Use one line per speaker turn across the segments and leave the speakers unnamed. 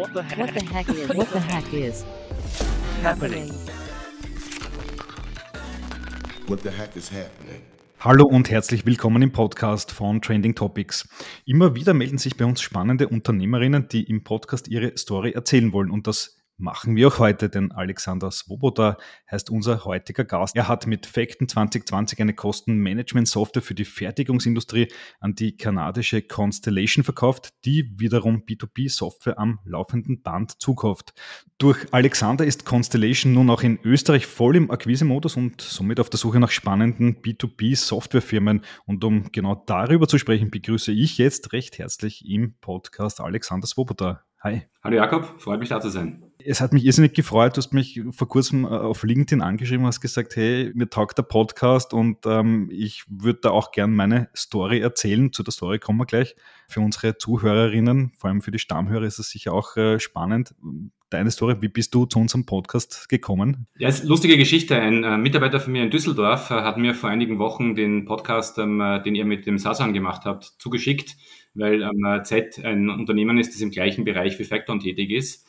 What the heck? What the heck is? What the heck is happening?
What the heck is happening?
Hallo und herzlich willkommen im Podcast von Trending Topics. Immer wieder melden sich bei uns spannende Unternehmerinnen, die im Podcast ihre Story erzählen wollen und das machen wir auch heute, denn Alexander Svoboda heißt unser heutiger Gast. Er hat mit Facten 2020 eine Kostenmanagement-Software für die Fertigungsindustrie an die kanadische Constellation verkauft, die wiederum B2B-Software am laufenden Band zukauft. Durch Alexander ist Constellation nun auch in Österreich voll im Akquise-Modus und somit auf der Suche nach spannenden B2B-Softwarefirmen. Und um genau darüber zu sprechen, begrüße ich jetzt recht herzlich im Podcast Alexander Svoboda. Hi.
Hallo Jakob, freut mich da zu sein.
Es hat mich irrsinnig gefreut. Du hast mich vor kurzem äh, auf LinkedIn angeschrieben, hast gesagt, hey, mir taugt der Podcast und ähm, ich würde da auch gern meine Story erzählen. Zu der Story kommen wir gleich. Für unsere Zuhörerinnen, vor allem für die Stammhörer, ist es sicher auch äh, spannend. Deine Story, wie bist du zu unserem Podcast gekommen?
Ja, ist eine lustige Geschichte. Ein äh, Mitarbeiter von mir in Düsseldorf äh, hat mir vor einigen Wochen den Podcast, ähm, äh, den ihr mit dem Sasan gemacht habt, zugeschickt weil ähm, Z ein Unternehmen ist, das im gleichen Bereich wie Facton tätig ist.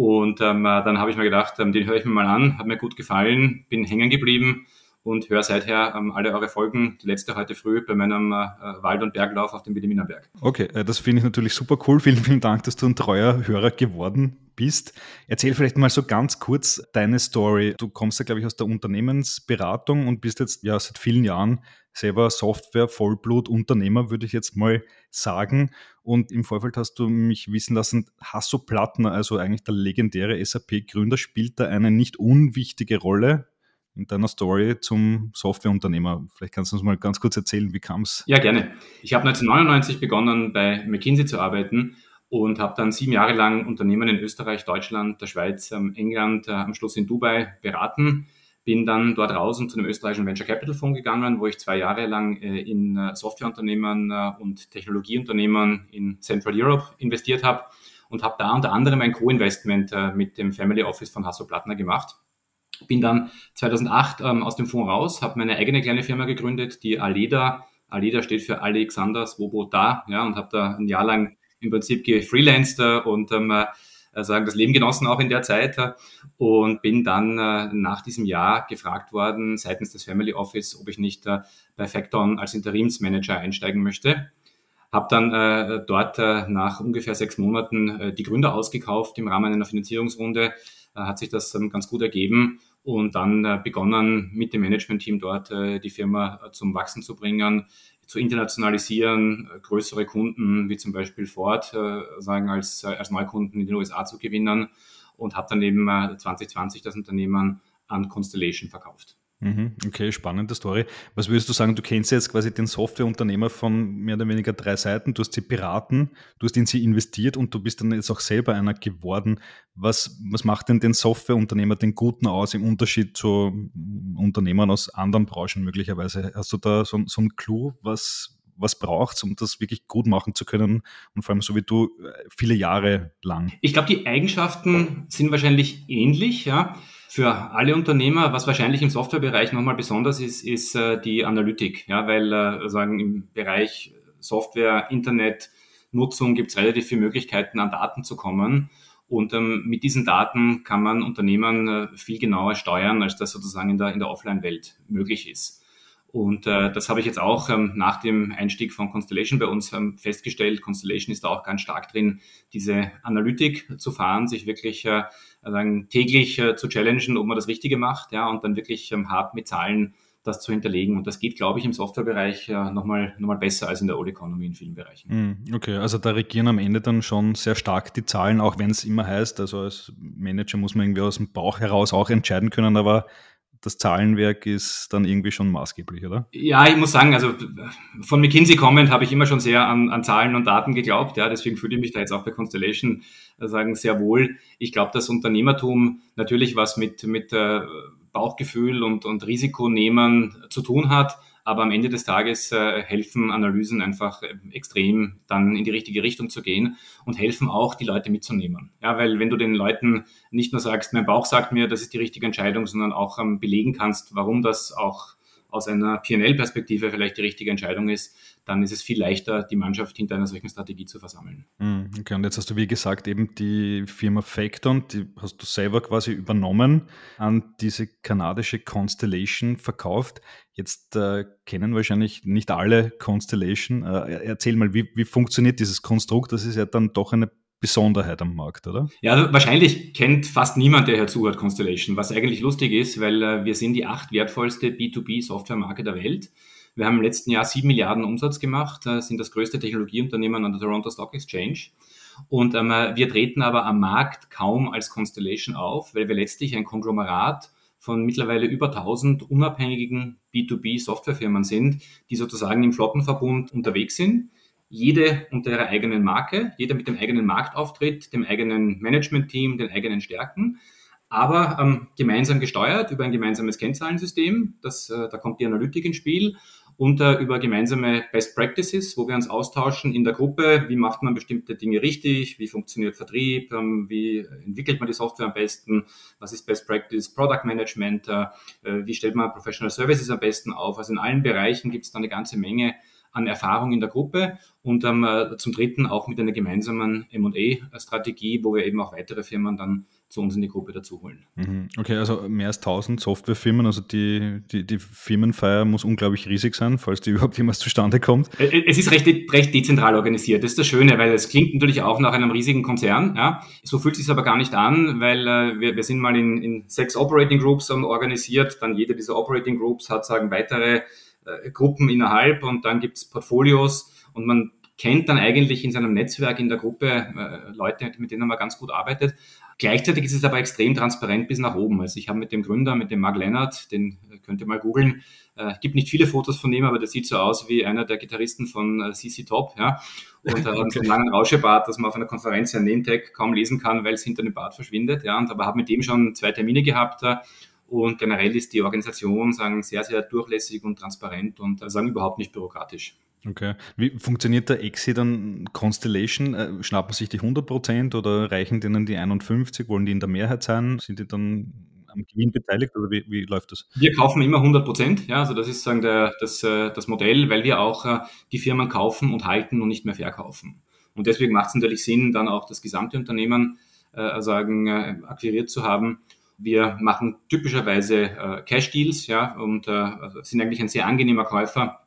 Und ähm, dann habe ich mir gedacht, ähm, den höre ich mir mal an, hat mir gut gefallen, bin hängen geblieben und höre seither ähm, alle eure Folgen, die letzte heute früh bei meinem äh, Wald- und Berglauf auf dem Wilhelminaberg.
Okay, äh, das finde ich natürlich super cool. Vielen, vielen Dank, dass du ein treuer Hörer geworden bist. Erzähl vielleicht mal so ganz kurz deine Story. Du kommst ja, glaube ich, aus der Unternehmensberatung und bist jetzt ja seit vielen Jahren selber Software-Vollblut-Unternehmer, würde ich jetzt mal sagen. Und im Vorfeld hast du mich wissen lassen, Hasso Plattner, also eigentlich der legendäre SAP-Gründer, spielt da eine nicht unwichtige Rolle in deiner Story zum Softwareunternehmer. Vielleicht kannst du uns mal ganz kurz erzählen, wie kam es?
Ja, gerne. Ich habe 1999 begonnen, bei McKinsey zu arbeiten und habe dann sieben Jahre lang Unternehmen in Österreich, Deutschland, der Schweiz, ähm, England, äh, am Schluss in Dubai beraten. Bin dann dort raus und zu einem österreichischen Venture Capital Fonds gegangen, wo ich zwei Jahre lang äh, in äh, Softwareunternehmen und Technologieunternehmen in Central Europe investiert habe und habe da unter anderem ein Co-Investment mit dem Family Office von Hasso Plattner gemacht. Bin dann 2008 ähm, aus dem Fonds raus, habe meine eigene kleine Firma gegründet, die Aleda. Aleda steht für Alexander Svoboda, ja, und habe da ein Jahr lang im Prinzip gefreelanced und ähm, äh, sagen das Leben genossen auch in der Zeit äh, und bin dann äh, nach diesem Jahr gefragt worden seitens des Family Office, ob ich nicht äh, bei Facton als Interimsmanager einsteigen möchte. Habe dann äh, dort äh, nach ungefähr sechs Monaten äh, die Gründer ausgekauft im Rahmen einer Finanzierungsrunde. Äh, hat sich das ganz gut ergeben und dann äh, begonnen mit dem Managementteam dort äh, die Firma äh, zum Wachsen zu bringen zu internationalisieren, äh, größere Kunden wie zum Beispiel Ford äh, sagen als, äh, als Neukunden in den USA zu gewinnen und habe dann eben 2020 das Unternehmen an Constellation verkauft.
Mhm, okay, spannende Story. Was würdest du sagen, du kennst jetzt quasi den Softwareunternehmer von mehr oder weniger drei Seiten, du hast sie beraten, du hast in sie investiert und du bist dann jetzt auch selber einer geworden. Was, was macht denn den Softwareunternehmer den Guten aus im Unterschied zu Unternehmern aus anderen Branchen möglicherweise? Hast du da so, so einen Clou, was, was braucht es, um das wirklich gut machen zu können und vor allem so wie du viele Jahre lang?
Ich glaube, die Eigenschaften sind wahrscheinlich ähnlich, ja. Für alle Unternehmer, was wahrscheinlich im Softwarebereich nochmal besonders ist, ist äh, die Analytik. Ja, weil äh, sagen im Bereich Software, Internet, Nutzung gibt es relativ viele Möglichkeiten, an Daten zu kommen. Und ähm, mit diesen Daten kann man Unternehmen äh, viel genauer steuern, als das sozusagen in der, in der Offline-Welt möglich ist. Und äh, das habe ich jetzt auch ähm, nach dem Einstieg von Constellation bei uns ähm, festgestellt. Constellation ist da auch ganz stark drin, diese Analytik zu fahren, sich wirklich äh, sagen, täglich äh, zu challengen, ob man das Richtige macht, ja, und dann wirklich ähm, hart mit Zahlen das zu hinterlegen. Und das geht, glaube ich, im Softwarebereich äh, nochmal noch mal besser als in der Old Economy in vielen Bereichen.
Hm, okay, also da regieren am Ende dann schon sehr stark die Zahlen, auch wenn es immer heißt, also als Manager muss man irgendwie aus dem Bauch heraus auch entscheiden können, aber das Zahlenwerk ist dann irgendwie schon maßgeblich, oder?
Ja, ich muss sagen, also von McKinsey kommend habe ich immer schon sehr an, an Zahlen und Daten geglaubt. Ja, deswegen fühle ich mich da jetzt auch bei Constellation äh, sagen sehr wohl. Ich glaube, dass Unternehmertum natürlich was mit, mit äh, Bauchgefühl und, und Risikonehmen zu tun hat. Aber am Ende des Tages äh, helfen Analysen einfach äh, extrem, dann in die richtige Richtung zu gehen und helfen auch, die Leute mitzunehmen. Ja, weil wenn du den Leuten nicht nur sagst, mein Bauch sagt mir, das ist die richtige Entscheidung, sondern auch ähm, belegen kannst, warum das auch aus einer PL-Perspektive vielleicht die richtige Entscheidung ist, dann ist es viel leichter, die Mannschaft hinter einer solchen Strategie zu versammeln.
Hm, okay, und jetzt hast du, wie gesagt, eben die Firma Facton, die hast du selber quasi übernommen, an diese kanadische Constellation verkauft. Jetzt äh, kennen wahrscheinlich nicht alle Constellation. Äh, erzähl mal, wie, wie funktioniert dieses Konstrukt? Das ist ja dann doch eine Besonderheit am Markt, oder?
Ja, also wahrscheinlich kennt fast niemand, der hier zuhört, Constellation, was eigentlich lustig ist, weil äh, wir sind die acht wertvollste B2B-Softwaremarke der Welt. Wir haben im letzten Jahr sieben Milliarden Umsatz gemacht, äh, sind das größte Technologieunternehmen an der Toronto Stock Exchange. Und ähm, wir treten aber am Markt kaum als Constellation auf, weil wir letztlich ein Konglomerat von mittlerweile über 1000 unabhängigen B2B-Softwarefirmen sind, die sozusagen im Flottenverbund unterwegs sind jede unter ihrer eigenen Marke, jeder mit dem eigenen Marktauftritt, dem eigenen Management-Team, den eigenen Stärken, aber ähm, gemeinsam gesteuert über ein gemeinsames Kennzahlensystem. Das, äh, da kommt die Analytik ins Spiel und äh, über gemeinsame Best Practices, wo wir uns austauschen in der Gruppe, wie macht man bestimmte Dinge richtig, wie funktioniert Vertrieb, ähm, wie entwickelt man die Software am besten, was ist Best Practice, Product Management, äh, äh wie stellt man Professional Services am besten auf. Also in allen Bereichen gibt es da eine ganze Menge an Erfahrung in der Gruppe und ähm, zum Dritten auch mit einer gemeinsamen M&A-Strategie, wo wir eben auch weitere Firmen dann zu uns in die Gruppe dazu holen.
Mhm. Okay, also mehr als 1000 Softwarefirmen, also die, die, die Firmenfeier muss unglaublich riesig sein, falls die überhaupt jemals zustande kommt.
Es ist recht, recht dezentral organisiert, das ist das Schöne, weil es klingt natürlich auch nach einem riesigen Konzern. Ja. So fühlt es sich aber gar nicht an, weil äh, wir, wir sind mal in, in sechs Operating Groups um, organisiert, dann jede dieser Operating Groups hat sagen weitere äh, Gruppen innerhalb und dann gibt es Portfolios und man kennt dann eigentlich in seinem Netzwerk in der Gruppe äh, Leute, mit denen man ganz gut arbeitet. Gleichzeitig ist es aber extrem transparent bis nach oben. Also ich habe mit dem Gründer, mit dem Mark Leonard, den äh, könnt ihr mal googeln, äh, gibt nicht viele Fotos von ihm, aber der sieht so aus wie einer der Gitarristen von äh, CC Top, ja. Und hat so einen langen Rauschebart, dass man auf einer Konferenz sein Name-Tag kaum lesen kann, weil es hinter dem Bart verschwindet, ja. Und aber habe mit dem schon zwei Termine gehabt, äh, und generell ist die Organisation sagen, sehr, sehr durchlässig und transparent und äh, sagen überhaupt nicht bürokratisch.
Okay. Wie funktioniert der Exit dann Constellation? Äh, schnappen sich die 100% oder reichen denen die 51? Wollen die in der Mehrheit sein? Sind die dann am Gewinn beteiligt oder wie, wie läuft das?
Wir kaufen immer 100% Ja, also das ist sagen der, das, äh, das Modell, weil wir auch die Firmen kaufen und halten und nicht mehr verkaufen. Und deswegen macht es natürlich Sinn, dann auch das gesamte Unternehmen äh, sagen, äh, akquiriert zu haben wir machen typischerweise äh, Cash-Deals ja, und äh, also sind eigentlich ein sehr angenehmer Käufer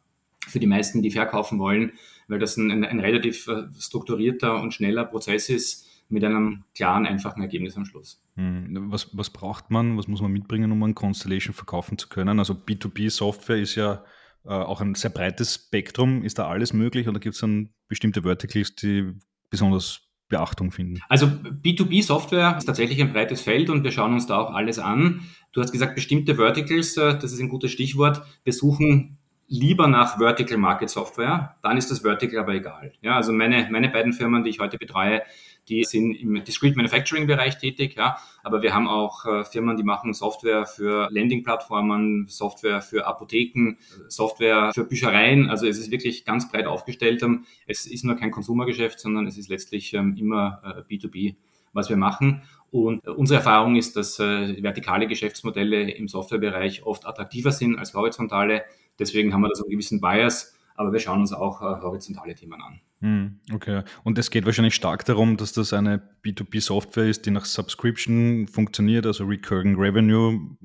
für die meisten, die verkaufen wollen, weil das ein, ein, ein relativ äh, strukturierter und schneller Prozess ist mit einem klaren, einfachen Ergebnis am Schluss.
Hm, was, was braucht man, was muss man mitbringen, um ein Constellation verkaufen zu können? Also B2B-Software ist ja äh, auch ein sehr breites Spektrum. Ist da alles möglich oder gibt es dann bestimmte Verticals, die besonders Beachtung finden?
Also B2B-Software ist tatsächlich ein breites Feld und wir schauen uns da auch alles an. Du hast gesagt, bestimmte Verticals, äh, das ist ein gutes Stichwort. Wir suchen lieber nach Vertical Market Software, dann ist das Vertical aber egal. Ja, also meine, meine beiden Firmen, die ich heute betreue, die sind im Discrete Manufacturing Bereich tätig, ja, aber wir haben auch äh, Firmen, die machen Software für Landing-Plattformen, Software für Apotheken, Software für Büchereien. Also es ist wirklich ganz breit aufgestellt. Es ist nur kein Konsumergeschäft, sondern es ist letztlich ähm, immer äh, B2B was wir machen. Und äh, unsere Erfahrung ist, dass äh, vertikale Geschäftsmodelle im Softwarebereich oft attraktiver sind als horizontale. Deswegen haben wir da so einen gewissen Bias, aber wir schauen uns auch äh, horizontale Themen an.
Hm, okay. Und es geht wahrscheinlich stark darum, dass das eine B2B-Software ist, die nach Subscription funktioniert, also Recurring Revenue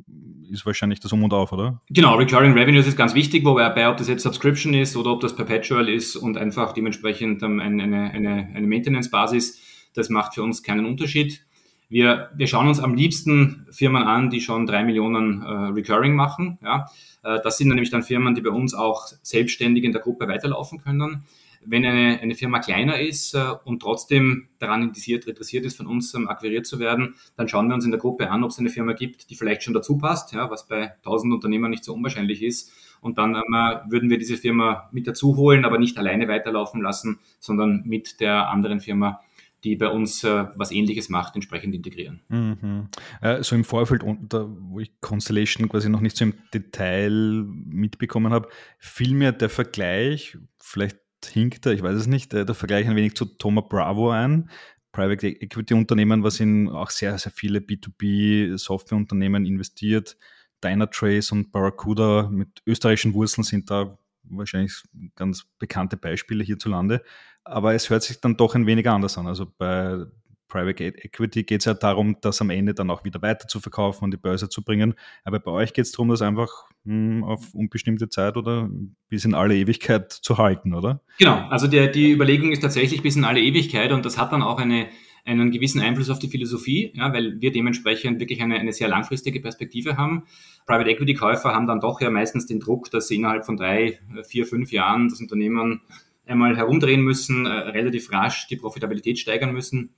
ist wahrscheinlich das Um und Auf, oder?
Genau, Recurring Revenue ist ganz wichtig, wobei ob das jetzt Subscription ist oder ob das Perpetual ist und einfach dementsprechend eine, eine, eine, eine Maintenance-Basis, das macht für uns keinen Unterschied. Wir, wir schauen uns am liebsten Firmen an, die schon drei Millionen äh, Recurring machen. Ja. Äh, das sind nämlich dann Firmen, die bei uns auch selbstständig in der Gruppe weiterlaufen können. Wenn eine, eine Firma kleiner ist äh, und trotzdem daran interessiert, interessiert ist, von uns ähm, akquiriert zu werden, dann schauen wir uns in der Gruppe an, ob es eine Firma gibt, die vielleicht schon dazu passt, ja, was bei 1000 Unternehmern nicht so unwahrscheinlich ist. Und dann ähm, würden wir diese Firma mit dazu holen, aber nicht alleine weiterlaufen lassen, sondern mit der anderen Firma die bei uns äh, was Ähnliches macht, entsprechend integrieren.
Mhm. Äh, so im Vorfeld, unter, wo ich Constellation quasi noch nicht so im Detail mitbekommen habe, fiel mir der Vergleich, vielleicht hinkt er, ich weiß es nicht, äh, der Vergleich ein wenig zu Thomas Bravo ein. Private Equity Unternehmen, was in auch sehr, sehr viele B2B Softwareunternehmen investiert, Dynatrace und Barracuda mit österreichischen Wurzeln sind da wahrscheinlich ganz bekannte Beispiele hierzulande. Aber es hört sich dann doch ein wenig anders an. Also bei Private Equity geht es ja darum, das am Ende dann auch wieder weiter zu verkaufen und die Börse zu bringen. Aber bei euch geht es darum, das einfach mh, hm, auf unbestimmte Zeit oder bis in alle Ewigkeit zu halten, oder?
Genau, also der, die Überlegung ist tatsächlich bis in alle Ewigkeit und das hat dann auch eine, einen gewissen Einfluss auf die Philosophie, ja, weil wir dementsprechend wirklich eine, eine sehr langfristige Perspektive haben. Private Equity Käufer haben dann doch ja meistens den Druck, dass sie innerhalb von drei, vier, fünf Jahren das Unternehmen einmal herumdrehen müssen, äh, relativ rasch die Profitabilität steigern müssen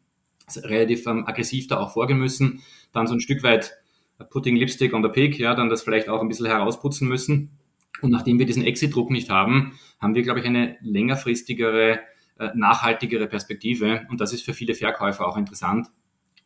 relativ ähm, aggressiv da auch vorgehen müssen, dann so ein Stück weit putting Lipstick on the pig, ja, dann das vielleicht auch ein bisschen herausputzen müssen. Und nachdem wir diesen Exit-Druck nicht haben, haben wir, glaube ich, eine längerfristigere, äh, nachhaltigere Perspektive. Und das ist für viele Verkäufer auch interessant,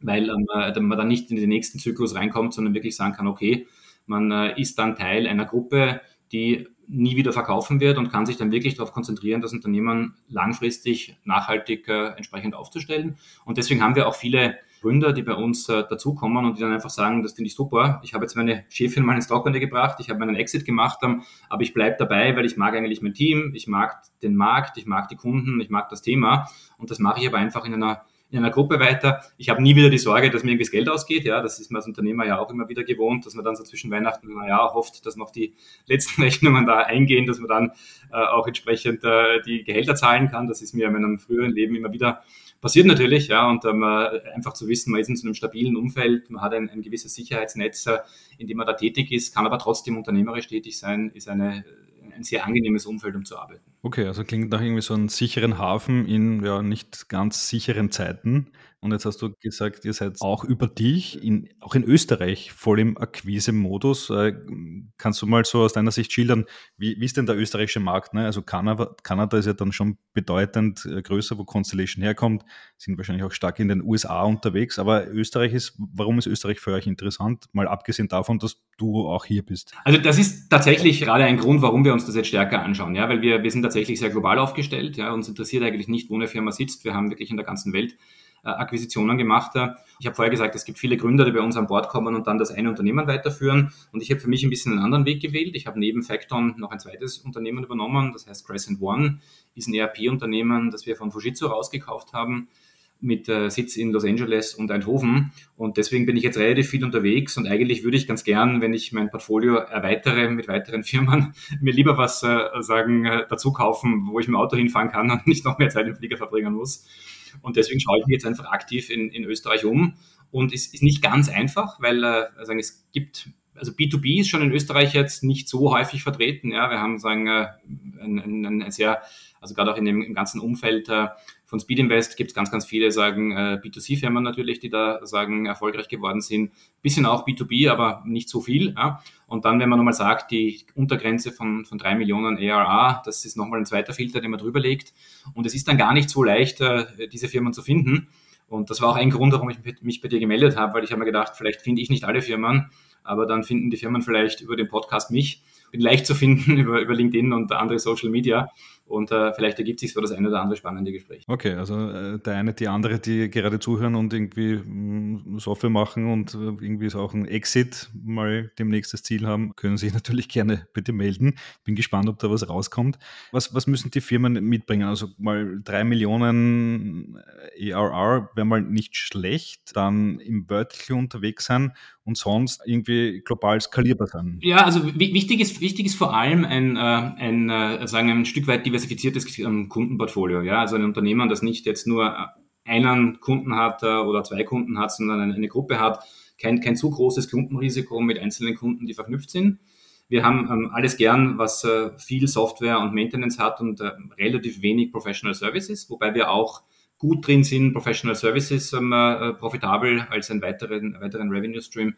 weil ähm, äh, man dann nicht in den nächsten Zyklus reinkommt, sondern wirklich sagen kann, okay, man äh, ist dann Teil einer Gruppe, die nie wieder verkaufen wird und kann sich dann wirklich darauf konzentrieren, das Unternehmen langfristig nachhaltig äh, entsprechend aufzustellen. Und deswegen haben wir auch viele Gründer, die bei uns äh, dazukommen und die dann einfach sagen, das finde ich super. Ich habe jetzt meine Chefin mal ins Trockene gebracht, ich habe meinen Exit gemacht, ähm, aber ich bleibe dabei, weil ich mag eigentlich mein Team, ich mag den Markt, ich mag die Kunden, ich mag das Thema und das mache ich aber einfach in einer in einer Gruppe weiter. Ich habe nie wieder die Sorge, dass mir irgendwie das Geld ausgeht. Ja, das ist man als Unternehmer ja auch immer wieder gewohnt, dass man dann so zwischen Weihnachten und Neujahr hofft, dass noch die letzten Rechnungen da eingehen, dass man dann äh, auch entsprechend äh, die Gehälter zahlen kann. Das ist mir in meinem früheren Leben immer wieder passiert natürlich, ja, und ähm, einfach zu wissen, man ist in so einem stabilen Umfeld, man hat ein, ein gewisses Sicherheitsnetz, äh, in dem man da tätig ist, kann aber trotzdem unternehmerisch tätig sein, ist eine ein sehr angenehmes Umfeld, um zu arbeiten.
Okay, also klingt nach irgendwie so einem sicheren Hafen in ja nicht ganz sicheren Zeiten. Und jetzt hast du gesagt, ihr seid auch über dich, in, auch in Österreich, voll im Akquise-Modus. Äh, kannst du mal so aus deiner Sicht schildern, wie, wie ist denn der österreichische Markt? Ne? Also Kanada, Kanada ist ja dann schon bedeutend äh, größer, wo Constellation herkommt, sind wahrscheinlich auch stark in den USA unterwegs. Aber Österreich ist, warum ist Österreich für euch interessant? Mal abgesehen davon, dass du auch hier bist.
Also das ist tatsächlich gerade ein Grund, warum wir uns das jetzt stärker anschauen. Ja, weil wir, wir sind tatsächlich sehr global aufgestellt. Ja, uns interessiert eigentlich nicht, wo eine Firma sitzt. Wir haben wirklich in der ganzen Welt äh, Akquisitionen gemacht. Ich habe vorher gesagt, es gibt viele Gründer, die bei uns an Bord kommen und dann das eine Unternehmen weiterführen. Und ich habe für mich ein bisschen einen anderen Weg gewählt. Ich habe neben Facton noch ein zweites Unternehmen übernommen, das heißt Crescent One, ist ein ERP-Unternehmen, das wir von Fujitsu rausgekauft haben mit äh, Sitz in Los Angeles und Eindhoven. Und deswegen bin ich jetzt relativ viel unterwegs und eigentlich würde ich ganz gern, wenn ich mein Portfolio erweitere mit weiteren Firmen, mir lieber was äh, sagen, äh, dazu kaufen, wo ich mit dem Auto hinfahren kann und nicht noch mehr Zeit im Flieger verbringen muss. Und deswegen schaue ich mich jetzt einfach aktiv in, in Österreich um. Und es ist nicht ganz einfach, weil äh, also es gibt, also B2B ist schon in Österreich jetzt nicht so häufig vertreten. Ja, wir haben sagen, äh, ein, ein, ein sehr, also gerade auch in dem im ganzen Umfeld äh, von Speed Invest gibt es ganz, ganz viele, sagen äh, B2C-Firmen natürlich, die da sagen, erfolgreich geworden sind. Bisschen auch B2B, aber nicht so viel. Ja. Und dann, wenn man nochmal sagt, die Untergrenze von, von drei Millionen ARA, das ist nochmal ein zweiter Filter, den man drüber legt. Und es ist dann gar nicht so leicht, äh, diese Firmen zu finden. Und das war auch ein Grund, warum ich mich bei dir gemeldet habe, weil ich habe mir gedacht, vielleicht finde ich nicht alle Firmen, aber dann finden die Firmen vielleicht über den Podcast mich. Bin leicht zu finden über, über LinkedIn und andere Social Media. Und äh, vielleicht ergibt sich so das eine oder andere spannende Gespräch.
Okay, also äh, der eine, die andere, die gerade zuhören und irgendwie mh, mm, Software machen und äh, irgendwie so auch ein Exit mal demnächst das Ziel haben, können sich natürlich gerne bitte melden. Bin gespannt, ob da was rauskommt. Was, was müssen die Firmen mitbringen? Also mal drei Millionen ERR wäre mal nicht schlecht, dann im Vertical unterwegs sein und sonst irgendwie global skalierbar sein.
Ja, also wichtig ist, wichtig ist vor allem ein, äh, ein, äh, sagen ein Stück weit diversifiziertes ähm, Kundenportfolio. Ja, also ein Unternehmen, das nicht jetzt nur äh, einen Kunden hat oder zwei Kunden hat, sondern eine, Gruppe hat, kein, kein zu großes Klumpenrisiko mit einzelnen Kunden, die verknüpft sind. Wir haben ähm, alles gern, was äh, viel Software und Maintenance hat und äh, relativ wenig Professional Services, wobei wir auch gut drin sind, Professional Services ähm, äh, profitabel als einen weiteren, weiteren Revenue Stream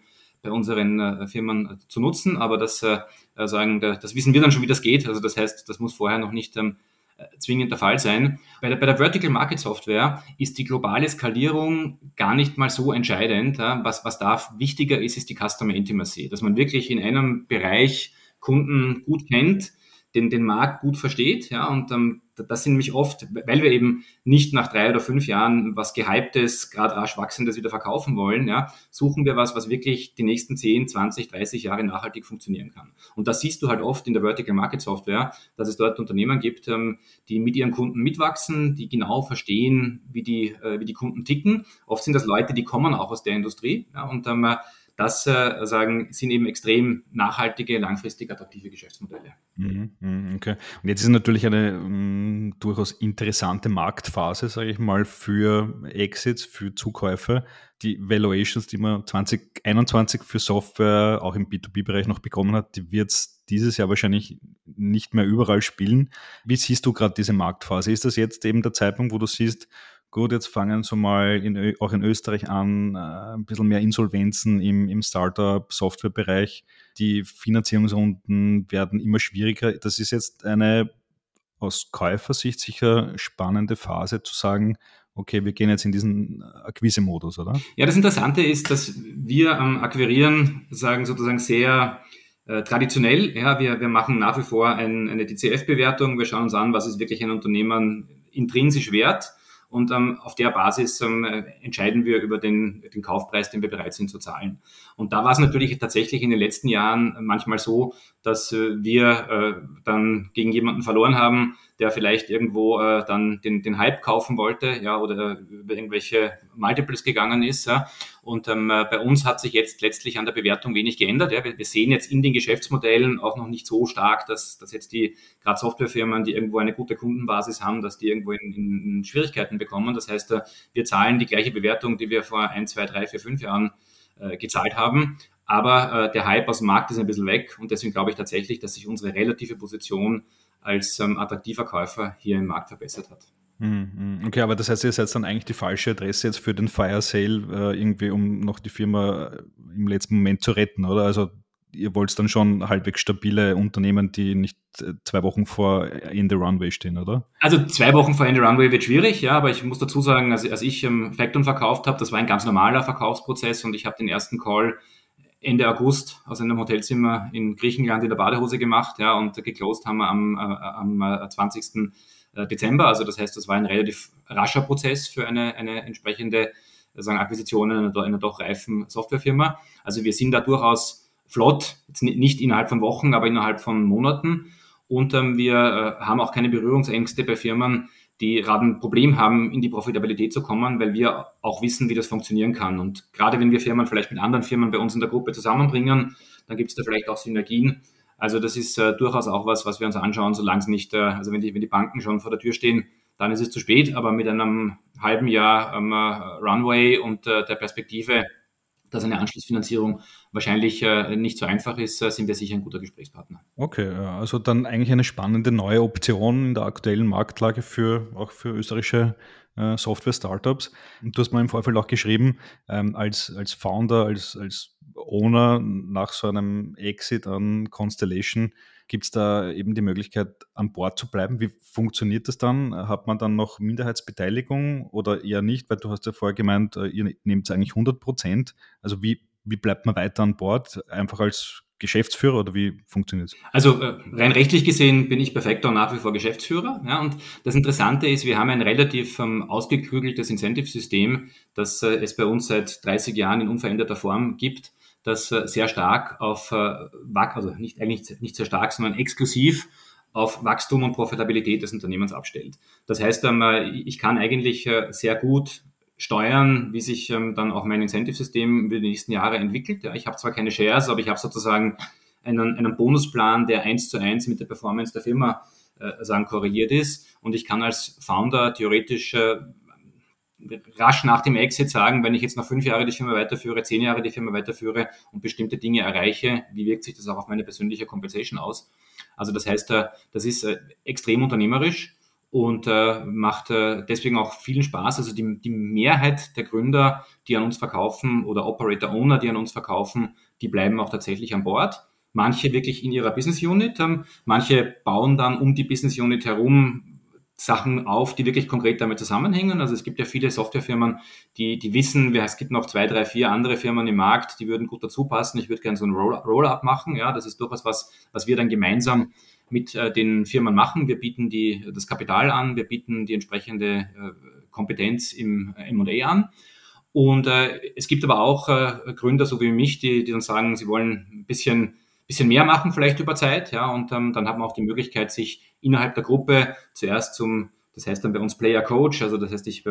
unseren äh, Firmen äh, zu nutzen. Aber das äh, sagen, da, das wissen wir dann schon, wie das geht. Also das heißt, das muss vorher noch nicht ähm, äh, zwingend der Fall sein. Bei der, bei der Vertical Market Software ist die globale Skalierung gar nicht mal so entscheidend. Was, was da wichtiger ist, ist die Customer Intimacy, dass man wirklich in einem Bereich Kunden gut kennt, den, den Markt gut versteht. Ja, und ähm, das sind nämlich oft, weil wir eben nicht nach drei oder fünf Jahren was Gehyptes, gerade rasch wachsendes wieder verkaufen wollen, ja, suchen wir was, was wirklich die nächsten 10, 20, 30 Jahre nachhaltig funktionieren kann. Und das siehst du halt oft in der Vertical Market Software, dass es dort Unternehmen gibt, ähm, die mit ihren Kunden mitwachsen, die genau verstehen, wie die, äh, wie die Kunden ticken. Oft sind das Leute, die kommen auch aus der Industrie. Ja, und ähm, das äh, sagen, sind eben extrem nachhaltige, langfristig attraktive Geschäftsmodelle.
Mhm, mhm, okay. Und jetzt ist natürlich eine m, mm, durchaus interessante Marktphase, sage ich mal, für Exits, für Zukäufe. Die Valuations, die man 2021 für Software auch im B2B-Bereich noch bekommen hat, die wird es dieses Jahr wahrscheinlich nicht mehr überall spielen. Wie siehst du gerade diese Marktphase? Ist das jetzt eben der Zeitpunkt, wo du siehst, gut, jetzt fangen so mal in, auch in Österreich an, äh, ein bisschen mehr Insolvenzen im, im Startup-Software-Bereich. Die Finanzierungsrunden werden immer schwieriger. Das ist jetzt eine aus Käufersicht sicher spannende Phase zu sagen, okay, wir gehen jetzt in diesen Akquise-Modus, oder?
Ja, das Interessante ist, dass wir am Akquirieren sagen sozusagen sehr äh, traditionell. Ja, wir, wir machen nach wie vor ein, eine DCF-Bewertung. Wir schauen uns an, was ist wirklich ein Unternehmen intrinsisch wert und ähm, auf der Basis ähm, entscheiden wir über den, den Kaufpreis, den wir bereit sind zu zahlen. Und da war es natürlich tatsächlich in den letzten Jahren manchmal so, dass äh, wir äh, dann gegen jemanden verloren haben, der vielleicht irgendwo äh, dann den, den Hype kaufen wollte, ja, oder über irgendwelche Multiples gegangen ist. Ja. Und ähm, äh, bei uns hat sich jetzt letztlich an der Bewertung wenig geändert. Ja. Wir, wir sehen jetzt in den Geschäftsmodellen auch noch nicht so stark, dass, dass jetzt die gerade Softwarefirmen, die irgendwo eine gute Kundenbasis haben, dass die irgendwo in, in Schwierigkeiten bekommen. Das heißt, äh, wir zahlen die gleiche Bewertung, die wir vor ein, zwei, drei, vier, fünf Jahren äh, gezahlt haben. Aber äh, der Hype aus dem Markt ist ein bisschen weg und deswegen glaube ich tatsächlich, dass sich unsere relative Position als ähm, attraktiver Käufer hier im Markt verbessert hat.
Hm, hm. Okay, aber das heißt, ihr seid dann eigentlich die falsche Adresse jetzt für den Fire Sale, äh, irgendwie, um noch die Firma äh, im letzten Moment zu retten, oder? Also ihr wollt dann schon halbwegs stabile Unternehmen, die nicht äh, zwei Wochen vor in the Runway stehen, oder?
Also zwei Wochen vor in the Runway wird schwierig, ja, aber ich muss dazu sagen, als, als ich ähm, Facton verkauft habe, das war ein ganz normaler Verkaufsprozess und ich habe den ersten Call Ende August aus einem Hotelzimmer in Griechenland in der Badehose gemacht, ja, und geclosed haben wir am, äh, am 20. Äh, Dezember. Also das heißt, das war ein relativ rascher Prozess für eine, eine entsprechende sagen, Akquisition einer, einer doch reifen Softwarefirma. Also wir sind da durchaus flott, jetzt nicht innerhalb von Wochen, aber innerhalb von Monaten. Und ähm, wir äh, haben auch keine Berührungsängste bei Firmen, die gerade ein Problem haben, in die Profitabilität zu kommen, weil wir auch wissen, wie das funktionieren kann. Und gerade wenn wir Firmen vielleicht mit anderen Firmen bei uns in der Gruppe zusammenbringen, dann gibt es da vielleicht auch Synergien. Also das ist äh, durchaus auch was, was wir uns anschauen, solange es nicht, äh, also wenn die, wenn die Banken schon vor der Tür stehen, dann ist es zu spät, aber mit einem halben Jahr ähm, äh, Runway und äh, der Perspektive, dass eine Anschlussfinanzierung wahrscheinlich äh, nicht so einfach ist, äh, sind wir sicher ein guter Gesprächspartner.
Okay, also dann eigentlich eine spannende neue Option in der aktuellen Marktlage für auch für österreichische äh, Software-Startups. Du hast mal im Vorfeld auch geschrieben, ähm, als, als Founder, als, als Owner nach so einem Exit an Constellation Gibt es da eben die Möglichkeit, an Bord zu bleiben? Wie funktioniert das dann? Hat man dann noch Minderheitsbeteiligung oder eher nicht? Weil du hast ja vorher gemeint, äh, ihr nehmt eigentlich 100 Prozent. Also wie, wie bleibt man weiter an Bord? Einfach als Geschäftsführer oder wie funktioniert es?
Also äh, rein rechtlich gesehen bin ich perfekt und nach wie vor Geschäftsführer. Ja, und das Interessante ist, wir haben ein relativ ähm, ausgeklügeltes Incentive-System, das äh, es bei uns seit 30 Jahren in unveränderter Form gibt das äh, sehr stark auf äh, also nicht eigentlich nicht sehr stark, sondern exklusiv auf Wachstum und Profitabilität des Unternehmens abstellt. Das heißt, ähm, äh, ich kann eigentlich sehr gut steuern, wie sich ähm, dann auch mein Incentive-System über die nächsten Jahre entwickelt. ich habe zwar keine Shares, aber ich habe sozusagen einen, einen Bonusplan, der eins zu eins mit der Performance der Firma sagen korreliert ist. Und ich kann als Founder theoretisch rasch nach dem Exit sagen, wenn ich jetzt noch fünf Jahre die Firma weiterführe, zehn Jahre die Firma weiterführe und bestimmte Dinge erreiche, wie wirkt sich das auch auf meine persönliche Compensation aus? Also das heißt, äh, das ist äh, extrem unternehmerisch und äh, macht deswegen auch vielen Spaß. Also die, die Mehrheit der Gründer, die an uns verkaufen oder Operator Owner, die an uns verkaufen, die bleiben auch tatsächlich an Bord. Manche wirklich in ihrer Business Unit, ähm, manche bauen dann um die Business Unit herum Sachen auf, die wirklich konkret damit zusammenhängen. Also es gibt ja viele Softwarefirmen, die, die wissen, es gibt noch zwei, drei, vier andere Firmen im Markt, die würden gut dazu passen. Ich würde gerne so ein Roll-up machen. Ja, das ist durchaus was, was wir dann gemeinsam mit äh, den Firmen machen. Wir bieten die, das Kapital an, wir bieten die entsprechende äh, Kompetenz im M&A an. Und äh, es gibt aber auch äh, Gründer, so wie mich, die, die dann sagen, sie wollen ein bisschen, bisschen mehr machen, vielleicht über Zeit. Ja, und ähm, dann hat man auch die Möglichkeit, sich innerhalb der Gruppe zuerst zum, das heißt dann bei uns Player Coach, also das heißt, ich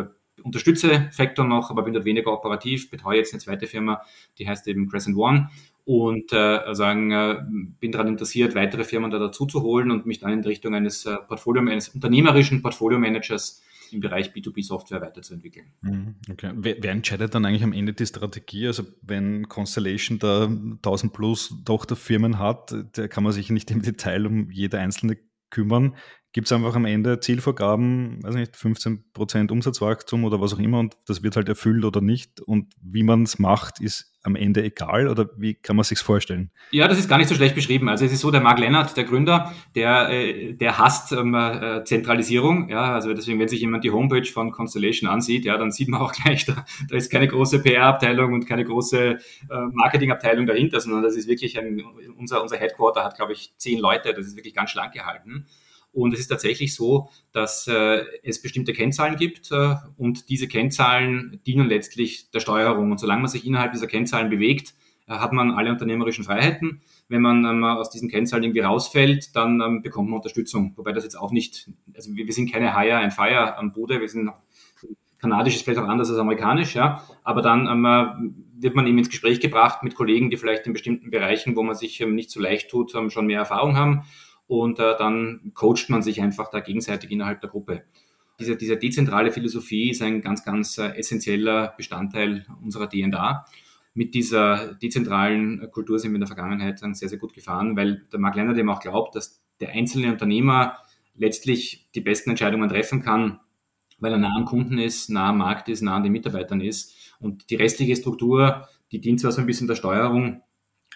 unterstütze Factor noch, aber bin dort weniger operativ, betreue jetzt eine zweite Firma, die heißt eben Crescent One und äh, sagen, äh, bin daran interessiert, weitere Firmen da dazu zu holen und mich dann in Richtung eines äh, Portfolio, eines unternehmerischen Portfolio-Managers im Bereich B2B-Software weiterzuentwickeln.
Mhm, okay. Wer, wer, entscheidet dann eigentlich am Ende die Strategie? Also wenn Constellation da 1000 plus Tochterfirmen hat, da kann man sich nicht im Detail um jede einzelne kümmern gibt es einfach am Ende Zielvorgaben, weiß nicht, 15% Umsatzwachstum oder was auch immer und das wird halt erfüllt oder nicht. Und wie man es macht, ist am Ende egal oder wie kann man sich vorstellen?
Ja, das ist gar nicht so schlecht beschrieben. Also es ist so, der Mark Lennart, der Gründer, der, äh, der hasst ähm, äh, Zentralisierung. Ja, also deswegen, wenn sich jemand die Homepage von Constellation ansieht, ja, dann sieht man auch gleich, da, da ist keine große PR-Abteilung und keine große äh, Marketing-Abteilung dahinter, sondern das ist wirklich ein, unser, unser Headquarter hat, glaube ich, zehn Leute. Das ist wirklich ganz schlank gehalten. Und es ist tatsächlich so, dass äh, es bestimmte Kennzahlen gibt äh, und diese Kennzahlen dienen letztlich der Steuerung. Und solange man sich innerhalb dieser Kennzahlen bewegt, äh, hat man alle unternehmerischen Freiheiten. Wenn man ähm, aus diesen Kennzahlen irgendwie rausfällt, dann ähm, bekommt man Unterstützung. Wobei das jetzt auch nicht, also wir, wir sind keine Hire and Fire am Bude, wir sind kanadisch ist vielleicht auch anders als amerikanisch, ja, aber dann ähm, wird man eben ins Gespräch gebracht mit Kollegen, die vielleicht in bestimmten Bereichen, wo man sich ähm, nicht so leicht tut, ähm, schon mehr Erfahrung haben und äh, dann coacht man sich einfach da gegenseitig innerhalb der Gruppe. Diese, diese dezentrale Philosophie ist ein ganz, ganz äh, essentieller Bestandteil unserer DNA. Mit dieser dezentralen Kultur sind wir in der Vergangenheit dann sehr, sehr gut gefahren, weil der Mark Leonard eben auch glaubt, dass der einzelne Unternehmer letztlich die besten Entscheidungen treffen kann, weil er nah am Kunden ist, nah am Markt ist, nah an den Mitarbeitern ist. Und die restliche Struktur, die dient zwar so ein bisschen der Steuerung,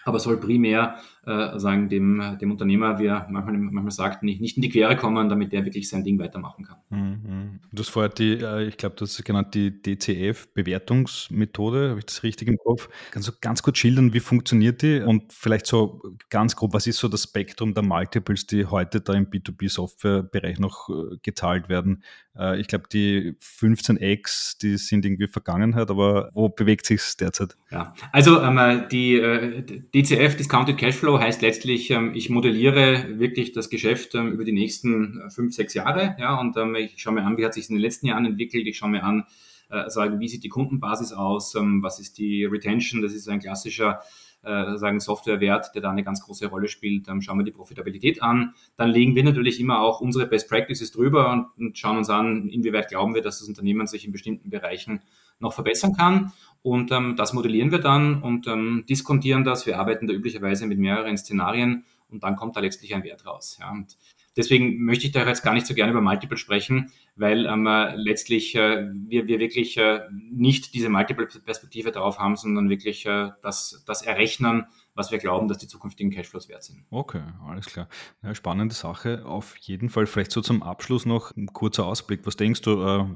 aber soll primär äh, sagen dem, dem Unternehmer, wie er manchmal, manchmal sagt, nicht, nicht in die Quere kommen, damit der wirklich sein Ding weitermachen kann.
Mhm. Du hast vorher die, äh, ich glaube, das ist genannt die DCF-Bewertungsmethode, habe ich das richtig im Kopf? Kannst du ganz kurz schildern, wie funktioniert die und vielleicht so ganz grob, was ist so das Spektrum der Multiples, die heute da im B2B-Software-Bereich noch äh, gezahlt werden? Äh, ich glaube, die 15x, die sind irgendwie Vergangenheit, aber wo bewegt sich es derzeit?
Ja, also ähm, die äh, DCF, Discounted Cashflow, heißt letztlich, ähm, ich modelliere wirklich das Geschäft ähm, über die nächsten äh, fünf, sechs Jahre. Ja, und ähm, ich schaue mir an, wie hat sich in den letzten Jahren entwickelt. Ich schaue mir an, äh, sage, wie sieht die Kundenbasis aus, was ist die Retention, das ist ein klassischer äh, sagen Softwarewert, der da eine ganz große Rolle spielt. Dann schauen wir die Profitabilität an. Dann legen wir natürlich immer auch unsere Best Practices drüber und schauen uns an, inwieweit glauben wir, dass das Unternehmen sich in bestimmten Bereichen noch verbessern kann. Und ähm, das modellieren wir dann und ähm, diskontieren das. Wir arbeiten da üblicherweise mit mehreren Szenarien und dann kommt da letztlich ein Wert raus. Ja. Und deswegen möchte ich da jetzt gar nicht so gerne über Multiple sprechen, weil ähm, äh, letztlich äh, wir, wir wirklich äh, nicht diese Multiple-Perspektive drauf haben, sondern wirklich äh, das, das errechnen, was wir glauben, dass die zukünftigen Cashflows wert sind.
Okay, alles klar. Ja, spannende Sache. Auf jeden Fall vielleicht so zum Abschluss noch ein kurzer Ausblick. Was denkst du, äh,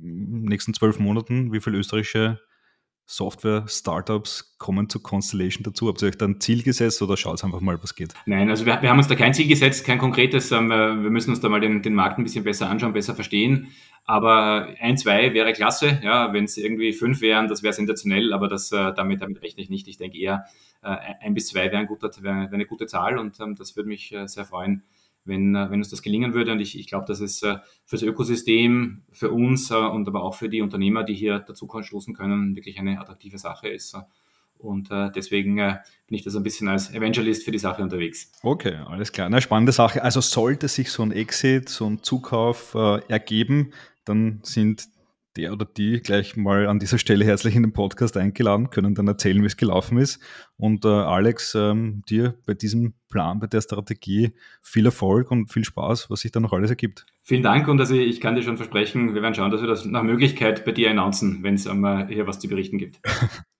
in den nächsten zwölf Monaten, wie viele österreichische Software-Startups kommen zu Constellation dazu? Habt ihr euch da ein Ziel gesetzt oder schaut einfach mal, was geht?
Nein, also wir, wir, haben uns da kein Ziel gesetzt, kein konkretes. Ähm, äh, wir müssen uns da mal den, den Markt ein bisschen besser anschauen, besser verstehen. Aber ein, zwei wäre klasse. Ja, wenn es irgendwie fünf wären, das wäre sensationell, aber das, äh, damit, damit rechne ich nicht. Ich denke eher, äh, ein bis zwei wäre, ein wäre eine gute Zahl und ähm, das würde mich sehr freuen, wenn, äh, wenn uns das gelingen würde. Und ich, ich glaube, dass es äh, für das Ökosystem, für uns äh, und aber auch für die Unternehmer, die hier dazu stoßen können, wirklich eine attraktive Sache ist. Und äh, deswegen äh, bin ich da so ein bisschen als Evangelist für die Sache unterwegs.
Okay, alles klar. Eine spannende Sache. Also sollte sich so ein Exit, so ein Zukauf äh, ergeben, dann sind der oder die gleich mal an dieser Stelle herzlich in den Podcast eingeladen, können dann erzählen, wie es gelaufen ist. Und äh, Alex, ähm, dir bei diesem Plan, bei der Strategie viel Erfolg und viel Spaß, was sich da noch alles ergibt.
Vielen Dank und also ich kann dir schon versprechen, wir werden schauen, dass wir das nach Möglichkeit bei dir announcen, wenn es einmal hier was zu berichten gibt.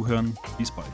Zuhören. Bis bald.